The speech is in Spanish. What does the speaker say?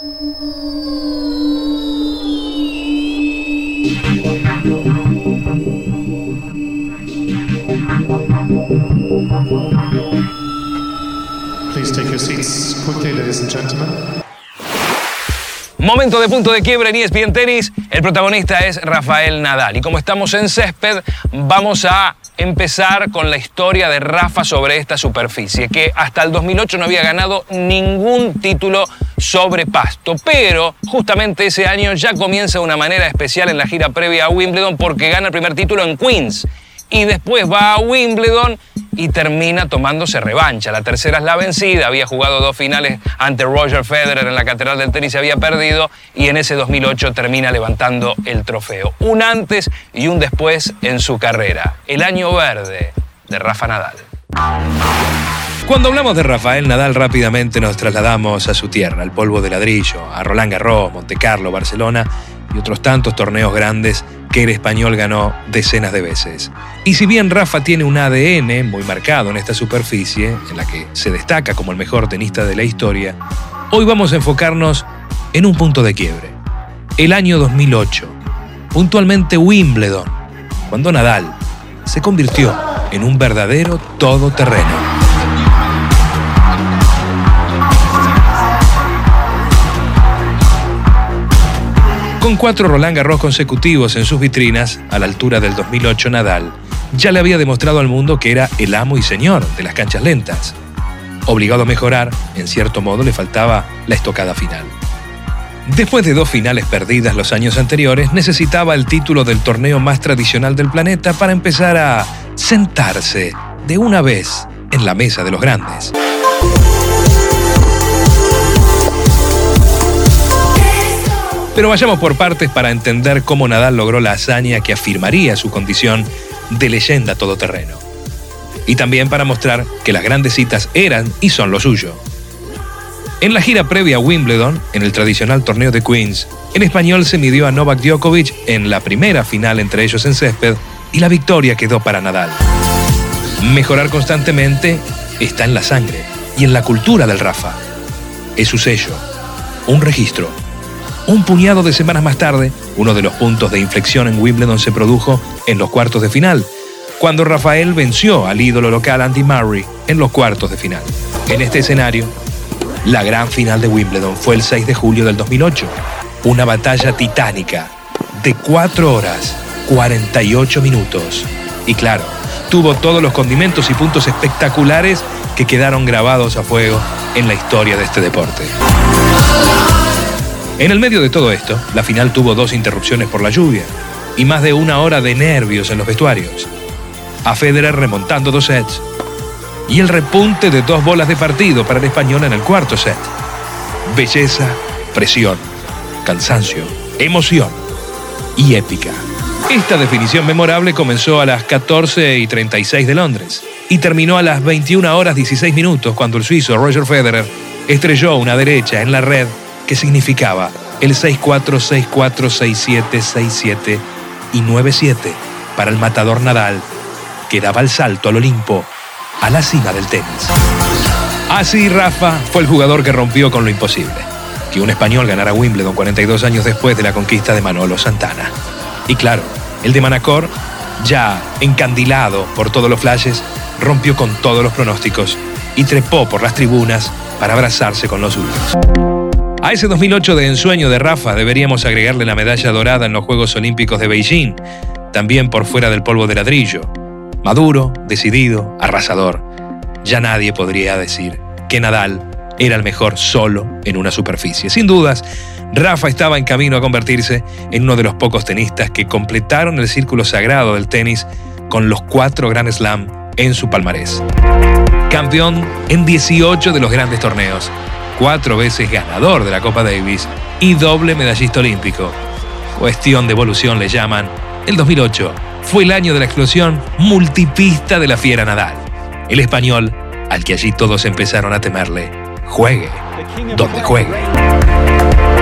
Please take your seats quickly, ladies and gentlemen. Momento de punto de quiebre en ESPN Tenis. El protagonista es Rafael Nadal. Y como estamos en césped, vamos a empezar con la historia de Rafa sobre esta superficie, que hasta el 2008 no había ganado ningún título sobre pasto. Pero justamente ese año ya comienza de una manera especial en la gira previa a Wimbledon porque gana el primer título en Queens. Y después va a Wimbledon y termina tomándose revancha. La tercera es la vencida, había jugado dos finales ante Roger Federer en la Catedral del Tenis, se había perdido y en ese 2008 termina levantando el trofeo. Un antes y un después en su carrera. El año verde de Rafa Nadal. Cuando hablamos de Rafael Nadal rápidamente nos trasladamos a su tierra, al polvo de ladrillo, a Roland Garros, Monte Carlo, Barcelona y otros tantos torneos grandes que el español ganó decenas de veces. Y si bien Rafa tiene un ADN muy marcado en esta superficie, en la que se destaca como el mejor tenista de la historia, hoy vamos a enfocarnos en un punto de quiebre. El año 2008, puntualmente Wimbledon, cuando Nadal se convirtió en un verdadero todoterreno. Con cuatro Roland Garros consecutivos en sus vitrinas, a la altura del 2008 Nadal, ya le había demostrado al mundo que era el amo y señor de las canchas lentas. Obligado a mejorar, en cierto modo le faltaba la estocada final. Después de dos finales perdidas los años anteriores, necesitaba el título del torneo más tradicional del planeta para empezar a sentarse de una vez en la mesa de los grandes. Pero vayamos por partes para entender cómo Nadal logró la hazaña que afirmaría su condición de leyenda todoterreno. Y también para mostrar que las grandes citas eran y son lo suyo. En la gira previa a Wimbledon, en el tradicional torneo de Queens, en español se midió a Novak Djokovic en la primera final entre ellos en césped y la victoria quedó para Nadal. Mejorar constantemente está en la sangre y en la cultura del Rafa. Es su sello, un registro un puñado de semanas más tarde, uno de los puntos de inflexión en Wimbledon se produjo en los cuartos de final, cuando Rafael venció al ídolo local Andy Murray en los cuartos de final. En este escenario, la gran final de Wimbledon fue el 6 de julio del 2008, una batalla titánica de 4 horas 48 minutos. Y claro, tuvo todos los condimentos y puntos espectaculares que quedaron grabados a fuego en la historia de este deporte. En el medio de todo esto, la final tuvo dos interrupciones por la lluvia y más de una hora de nervios en los vestuarios. A Federer remontando dos sets y el repunte de dos bolas de partido para el español en el cuarto set. Belleza, presión, cansancio, emoción y épica. Esta definición memorable comenzó a las 14 y 36 de Londres y terminó a las 21 horas 16 minutos cuando el suizo Roger Federer estrelló una derecha en la red que significaba el 6-4-6-4-6-7-6-7 y 9-7 para el matador Nadal, que daba el salto al Olimpo, a la cima del tenis. Así Rafa fue el jugador que rompió con lo imposible, que un español ganara Wimbledon 42 años después de la conquista de Manolo Santana. Y claro, el de Manacor, ya encandilado por todos los flashes, rompió con todos los pronósticos y trepó por las tribunas para abrazarse con los suyos. A ese 2008 de ensueño de Rafa deberíamos agregarle la medalla dorada en los Juegos Olímpicos de Beijing, también por fuera del polvo de ladrillo. Maduro, decidido, arrasador. Ya nadie podría decir que Nadal era el mejor solo en una superficie. Sin dudas, Rafa estaba en camino a convertirse en uno de los pocos tenistas que completaron el círculo sagrado del tenis con los cuatro Grand Slam en su palmarés. Campeón en 18 de los grandes torneos, cuatro veces ganador de la Copa Davis y doble medallista olímpico. Cuestión de evolución le llaman. El 2008 fue el año de la explosión multipista de la fiera Nadal. El español, al que allí todos empezaron a temerle, juegue donde juegue.